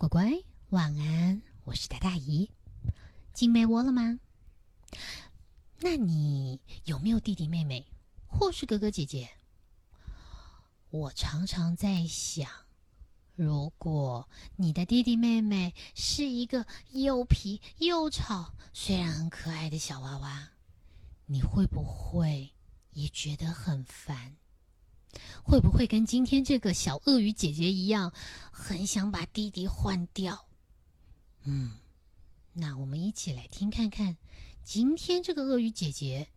乖乖，晚安！我是大大姨，进被窝了吗？那你有没有弟弟妹妹，或是哥哥姐姐？我常常在想，如果你的弟弟妹妹是一个又皮又吵，虽然很可爱的小娃娃，你会不会也觉得很烦？会不会跟今天这个小鳄鱼姐姐一样，很想把弟弟换掉？嗯，那我们一起来听看看，今天这个鳄鱼姐姐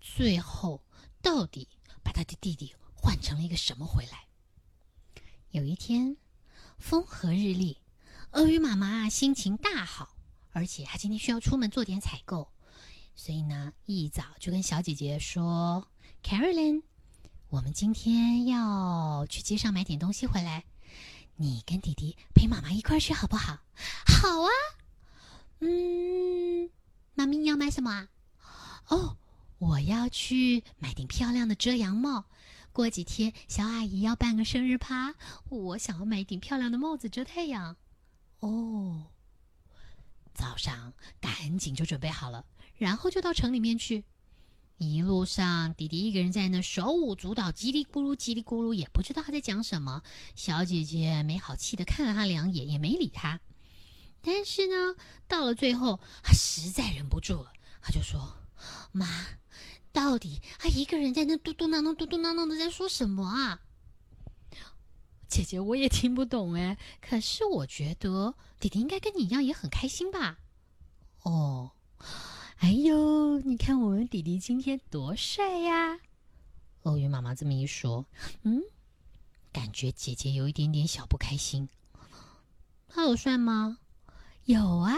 最后到底把她的弟弟换成了一个什么回来？有一天，风和日丽，鳄鱼妈妈心情大好，而且她今天需要出门做点采购，所以呢，一早就跟小姐姐说：“Carolyn。”我们今天要去街上买点东西回来，你跟弟弟陪妈妈一块儿去好不好？好啊。嗯，妈咪你要买什么啊？哦，我要去买顶漂亮的遮阳帽。过几天小阿姨要办个生日趴，我想要买一顶漂亮的帽子遮太阳。哦，早上赶紧就准备好了，然后就到城里面去。一路上，弟弟一个人在那手舞足蹈，叽里咕噜，叽里咕噜，也不知道他在讲什么。小姐姐没好气的看了他两眼，也没理他。但是呢，到了最后，他实在忍不住了，他就说：“妈，到底他一个人在那嘟嘟囔囔、嘟嘟囔囔的在说什么啊？”姐姐，我也听不懂哎。可是我觉得弟弟应该跟你一样，也很开心吧？哦。哎呦，你看我们弟弟今天多帅呀！鳄鱼妈妈这么一说，嗯，感觉姐姐有一点点小不开心。他有帅吗？有啊！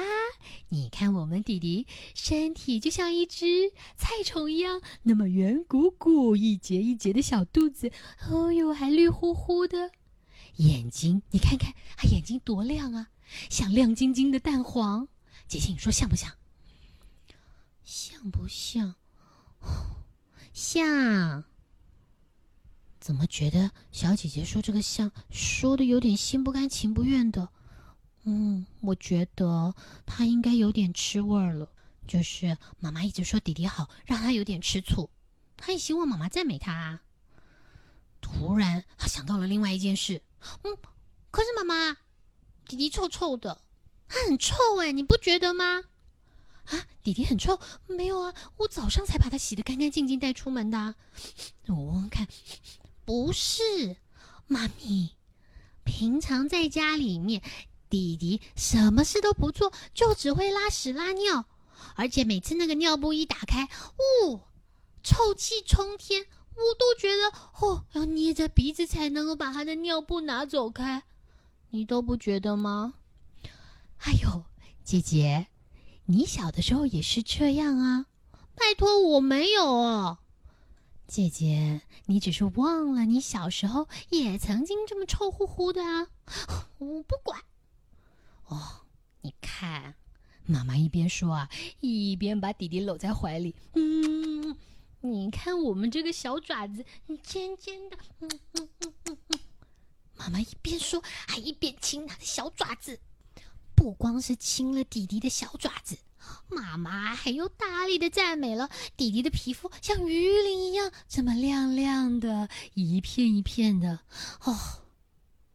你看我们弟弟身体就像一只菜虫一样，那么圆鼓鼓、一节一节的小肚子，哦呦，还绿乎乎的眼睛，你看看他眼睛多亮啊，像亮晶晶的蛋黄。姐姐，你说像不像？像不像？像？怎么觉得小姐姐说这个像，说的有点心不甘情不愿的？嗯，我觉得她应该有点吃味儿了。就是妈妈一直说弟弟好，让他有点吃醋。他也希望妈妈赞美他。突然，他想到了另外一件事。嗯，可是妈妈，弟弟臭臭的，他很臭哎，你不觉得吗？啊，弟弟很臭？没有啊，我早上才把它洗得干干净净带出门的。我问问看，不是，妈咪，平常在家里面，弟弟什么事都不做，就只会拉屎拉尿，而且每次那个尿布一打开，呜，臭气冲天，我都觉得哦，要捏着鼻子才能够把他的尿布拿走开，你都不觉得吗？哎呦，姐姐。你小的时候也是这样啊？拜托，我没有哦，姐姐，你只是忘了你小时候也曾经这么臭乎乎的啊！我不管。哦，你看，妈妈一边说啊，一边把弟弟搂在怀里。嗯，你看我们这个小爪子，尖尖的。嗯嗯嗯嗯嗯。妈妈一边说，还一边亲他的小爪子。不光是亲了弟弟的小爪子，妈妈还又大力的赞美了弟弟的皮肤像鱼鳞一样这么亮亮的，一片一片的。哦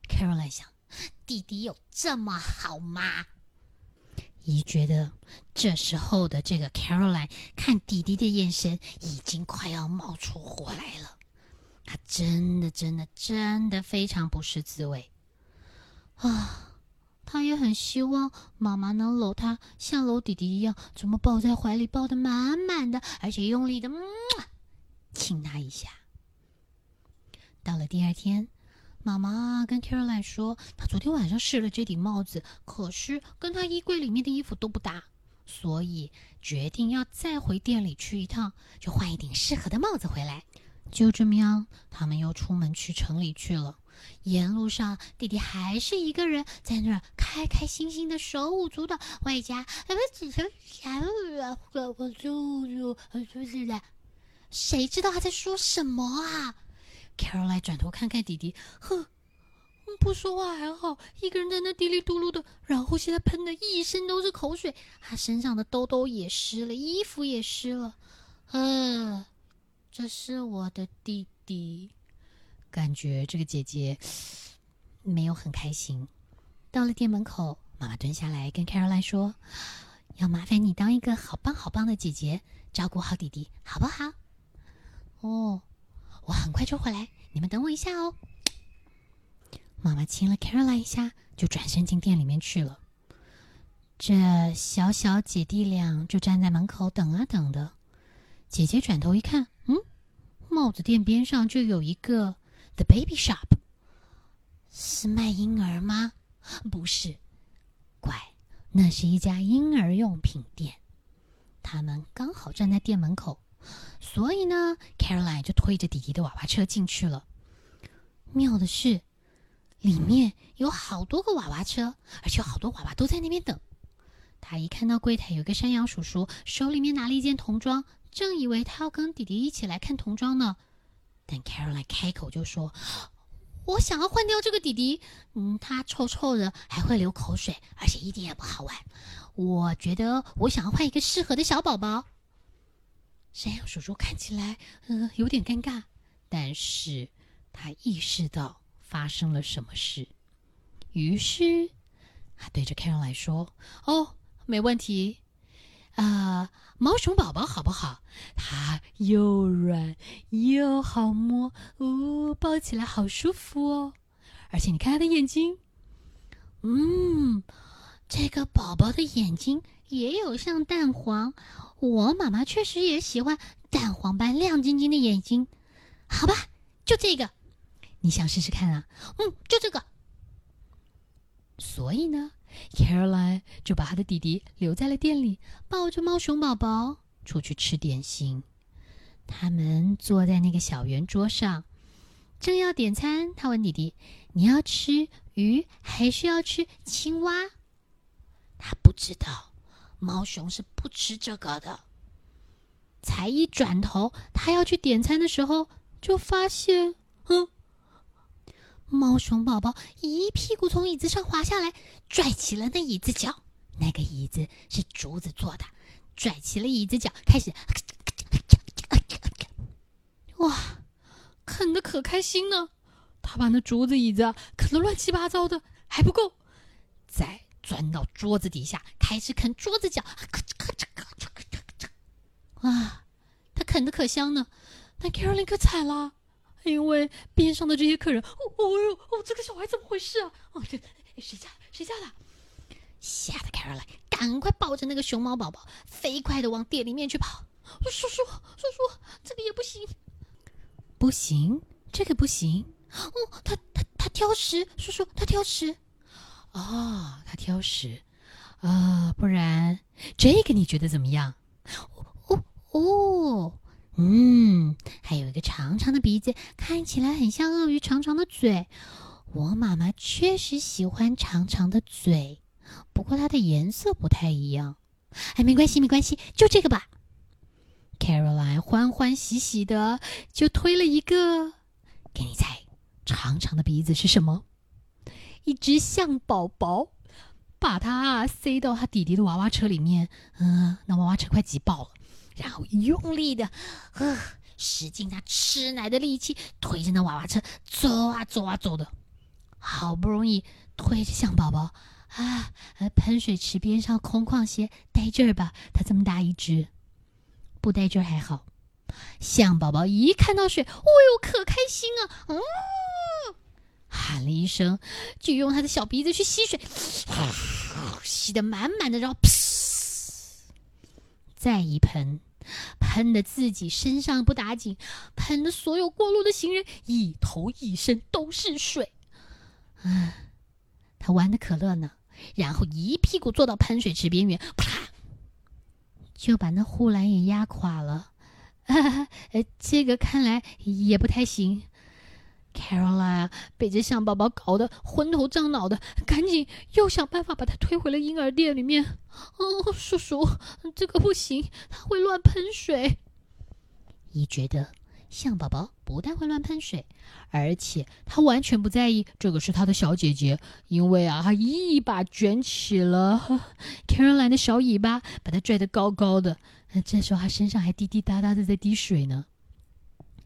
，Caroline 想，弟弟有这么好吗？姨觉得这时候的这个 Caroline 看弟弟的眼神已经快要冒出火来了，他真的真的真的非常不是滋味啊。他也很希望妈妈能搂他，像搂弟弟一样，这么抱在怀里，抱得满满的，而且用力的亲他一下。到了第二天，妈妈跟 Caroline 说，她昨天晚上试了这顶帽子，可是跟她衣柜里面的衣服都不搭，所以决定要再回店里去一趟，就换一顶适合的帽子回来。就这么样，他们又出门去城里去了。沿路上，弟弟还是一个人在那儿开开心心的手舞足蹈，外加什么只剩下我我我叔叔叔叔的，谁知道他在说什么啊？Caroline 转头看看弟弟，哼，不说话还好，一个人在那嘀里嘟噜的，然后现在喷的一身都是口水，他身上的兜兜也湿了，衣服也湿了。嗯，这是我的弟弟，感觉这个姐姐没有很开心。到了店门口，妈妈蹲下来跟 Caroline 说：“要麻烦你当一个好棒好棒的姐姐，照顾好弟弟，好不好？”哦，我很快就回来，你们等我一下哦。妈妈亲了 Caroline 一下，就转身进店里面去了。这小小姐弟俩就站在门口等啊等的。姐姐转头一看，嗯，帽子店边上就有一个 The Baby Shop，是卖婴儿吗？不是，乖，那是一家婴儿用品店。他们刚好站在店门口，所以呢，Caroline 就推着弟弟的娃娃车进去了。妙的是，里面有好多个娃娃车，而且好多娃娃都在那边等。他一看到柜台有个山羊叔叔，手里面拿了一件童装，正以为他要跟弟弟一起来看童装呢，但 Caroline 开口就说。我想要换掉这个弟弟，嗯，他臭臭的，还会流口水，而且一点也不好玩。我觉得我想要换一个适合的小宝宝。山羊叔叔看起来，呃，有点尴尬，但是他意识到发生了什么事，于是他对着 Caroline 说：“哦，没问题。”啊，毛熊宝宝好不好？它又软又好摸，哦，抱起来好舒服哦。而且你看它的眼睛，嗯，这个宝宝的眼睛也有像蛋黄。我妈妈确实也喜欢蛋黄般亮晶晶的眼睛。好吧，就这个，你想试试看啊？嗯，就这个。所以呢？Caroline 就把他的弟弟留在了店里，抱着猫熊宝宝出去吃点心。他们坐在那个小圆桌上，正要点餐。他问弟弟：“你要吃鱼还是要吃青蛙？”他不知道，猫熊是不吃这个的。才一转头，他要去点餐的时候，就发现，猫熊宝宝一屁股从椅子上滑下来，拽起了那椅子脚。那个椅子是竹子做的，拽起了椅子脚，开始，哇，啃的可开心呢！他把那竹子椅子啃得乱七八糟的，还不够，再钻到桌子底下，开始啃桌子角，咔嚓咔嚓咔嚓咔嚓咔嚓。哇，他啃的可香呢，但 Caroline 可惨了。因为边上的这些客人，哦哦哟，哦，这个小孩怎么回事啊？哦，这谁家谁家的？吓得凯尔来，赶快抱着那个熊猫宝宝，飞快的往店里面去跑。叔叔，叔叔，这个也不行，不行，这个不行。哦，他他他挑食，叔叔，他挑食。哦，他挑食。啊，不然这个你觉得怎么样？哦哦。嗯，还有一个长长的鼻子，看起来很像鳄鱼长长的嘴。我妈妈确实喜欢长长的嘴，不过它的颜色不太一样。哎，没关系，没关系，就这个吧。Caroline 欢欢喜喜的就推了一个，给你猜，长长的鼻子是什么？一只象宝宝，把它塞到他弟弟的娃娃车里面。嗯，那娃娃车快挤爆了。然后用力的，呃，使劲他吃奶的力气，推着那娃娃车走啊走啊走的，好不容易推着象宝宝啊，喷水池边上空旷些，带劲儿吧？它这么大一只，不带劲儿还好。象宝宝一看到水，哦呦，可开心啊！嗯，喊了一声，就用他的小鼻子去吸水，吸得满满的，然后，再一喷。喷的自己身上不打紧，喷的所有过路的行人一头一身都是水。唉，他玩的可乐呢，然后一屁股坐到喷水池边缘，啪，就把那护栏也压垮了。呃，这个看来也不太行。Caroline 被这象宝宝搞得昏头胀脑的，赶紧又想办法把他推回了婴儿店里面。哦，叔叔，这个不行，他会乱喷水。一觉得象宝宝不但会乱喷水，而且他完全不在意这个是他的小姐姐，因为啊，他一把卷起了 Caroline 的小尾巴，把它拽得高高的。这时候他身上还滴滴答答的在滴水呢。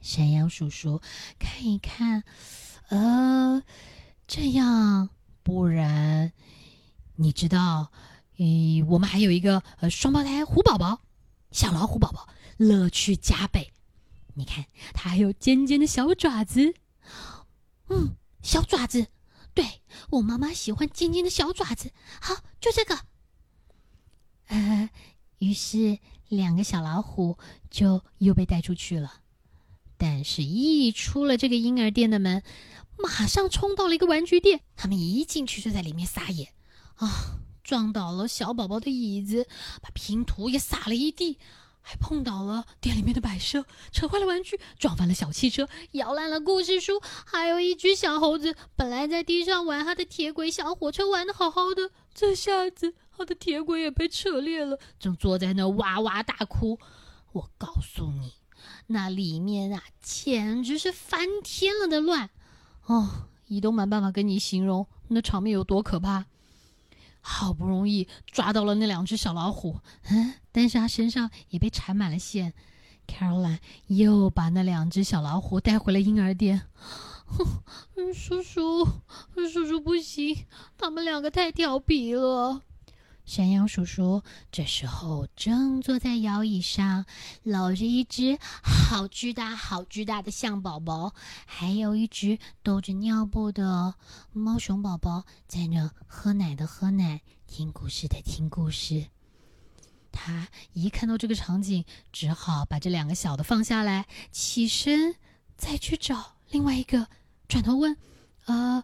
山羊叔叔看一看，呃，这样，不然，你知道，诶，我们还有一个呃双胞胎虎宝宝，小老虎宝宝，乐趣加倍。你看，它还有尖尖的小爪子，嗯，小爪子，对我妈妈喜欢尖尖的小爪子。好，就这个。呃，于是两个小老虎就又被带出去了。但是，一出了这个婴儿店的门，马上冲到了一个玩具店。他们一进去就在里面撒野，啊，撞倒了小宝宝的椅子，把拼图也撒了一地，还碰倒了店里面的摆设，扯坏了玩具，撞翻了小汽车，摇烂了故事书。还有一只小猴子，本来在地上玩他的铁轨小火车，玩的好好的，这下子他的铁轨也被扯裂了，正坐在那哇哇大哭。我告诉你。那里面啊，简直是翻天了的乱哦！一都没办法跟你形容那场面有多可怕。好不容易抓到了那两只小老虎，嗯，但是他身上也被缠满了线。Caroline 又把那两只小老虎带回了婴儿店。叔叔，叔叔不行，他们两个太调皮了。山羊叔叔这时候正坐在摇椅上，搂着一只好巨大、好巨大的象宝宝，还有一只兜着尿布的猫熊宝宝，在那喝奶的喝奶，听故事的听故事。他一看到这个场景，只好把这两个小的放下来，起身再去找另外一个，转头问：“呃，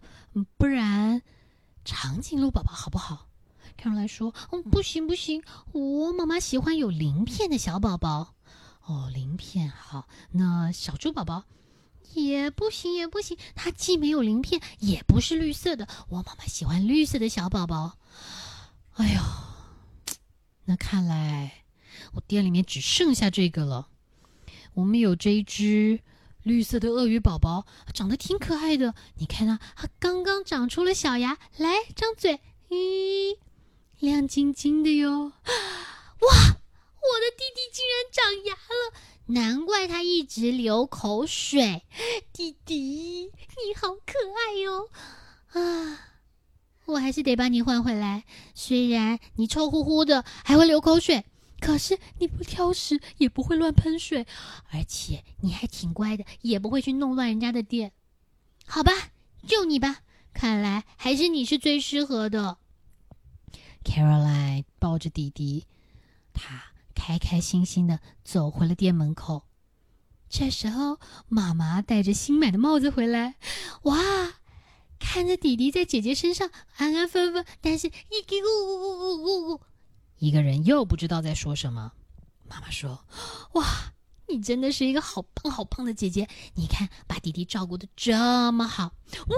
不然长颈鹿宝宝好不好？”看来说：“嗯，不行不行，我妈妈喜欢有鳞片的小宝宝。哦，鳞片好。那小猪宝宝也不行也不行，它既没有鳞片，也不是绿色的。我妈妈喜欢绿色的小宝宝。哎呦，那看来我店里面只剩下这个了。我们有这一只绿色的鳄鱼宝宝，长得挺可爱的。你看啊，它刚刚长出了小牙，来张嘴，咦。”亮晶晶的哟！哇，我的弟弟竟然长牙了，难怪他一直流口水。弟弟，你好可爱哟！啊，我还是得把你换回来。虽然你臭乎乎的，还会流口水，可是你不挑食，也不会乱喷水，而且你还挺乖的，也不会去弄乱人家的店。好吧，就你吧，看来还是你是最适合的。Caroline 抱着弟弟，他开开心心的走回了店门口。这时候，妈妈戴着新买的帽子回来，哇，看着弟弟在姐姐身上安安分分，但是一咕咕咕咕咕咕，一个人又不知道在说什么。妈妈说：“哇，你真的是一个好棒好棒的姐姐，你看把弟弟照顾的这么好。”呜，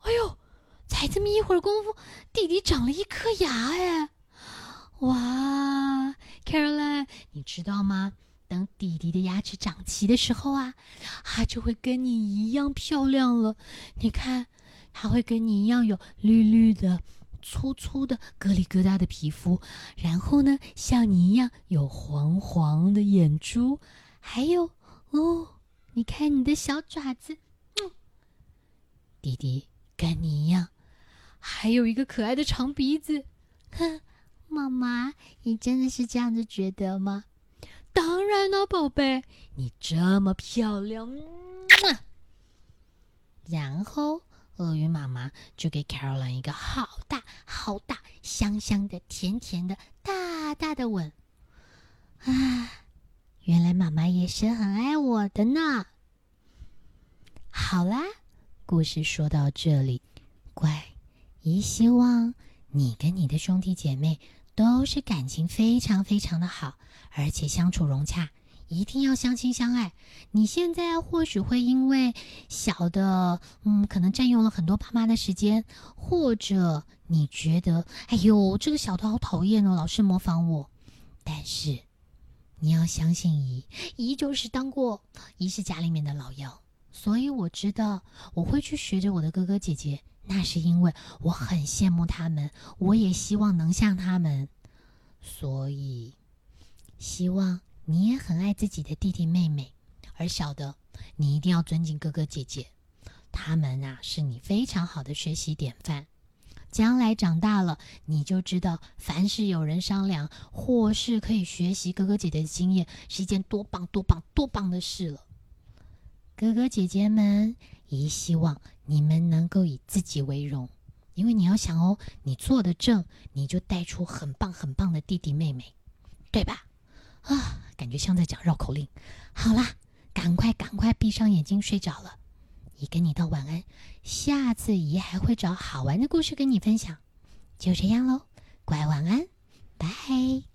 哎呦！才这么一会儿功夫，弟弟长了一颗牙哎！哇，Caroline，你知道吗？等弟弟的牙齿长齐的时候啊，他就会跟你一样漂亮了。你看，他会跟你一样有绿绿的、粗粗的、疙里疙瘩的皮肤，然后呢，像你一样有黄黄的眼珠，还有哦，你看你的小爪子，嗯，弟弟跟你一样。还有一个可爱的长鼻子，哼，妈妈，你真的是这样子觉得吗？当然了，宝贝，你这么漂亮。然后，鳄鱼妈妈就给 Caroline 一个好大、好大、香香的、甜甜的、大大的吻。啊，原来妈妈也是很爱我的呢。好啦，故事说到这里，乖。姨希望你跟你的兄弟姐妹都是感情非常非常的好，而且相处融洽，一定要相亲相爱。你现在或许会因为小的，嗯，可能占用了很多爸妈的时间，或者你觉得，哎呦，这个小的好讨厌哦，老是模仿我。但是你要相信姨，姨就是当过，姨是家里面的老幺，所以我知道我会去学着我的哥哥姐姐，那是因为我很羡慕他们，我也希望能像他们，所以希望你也很爱自己的弟弟妹妹，而小的你一定要尊敬哥哥姐姐，他们啊是你非常好的学习典范。将来长大了，你就知道，凡是有人商量，或是可以学习哥哥姐姐的经验，是一件多棒、多棒、多棒的事了。哥哥姐姐们，也希望你们能够以自己为荣，因为你要想哦，你做的正，你就带出很棒、很棒的弟弟妹妹，对吧？啊，感觉像在讲绕口令。好啦，赶快、赶快闭上眼睛睡着了。姨跟你道晚安，下次姨还会找好玩的故事跟你分享，就这样喽，乖晚安，拜。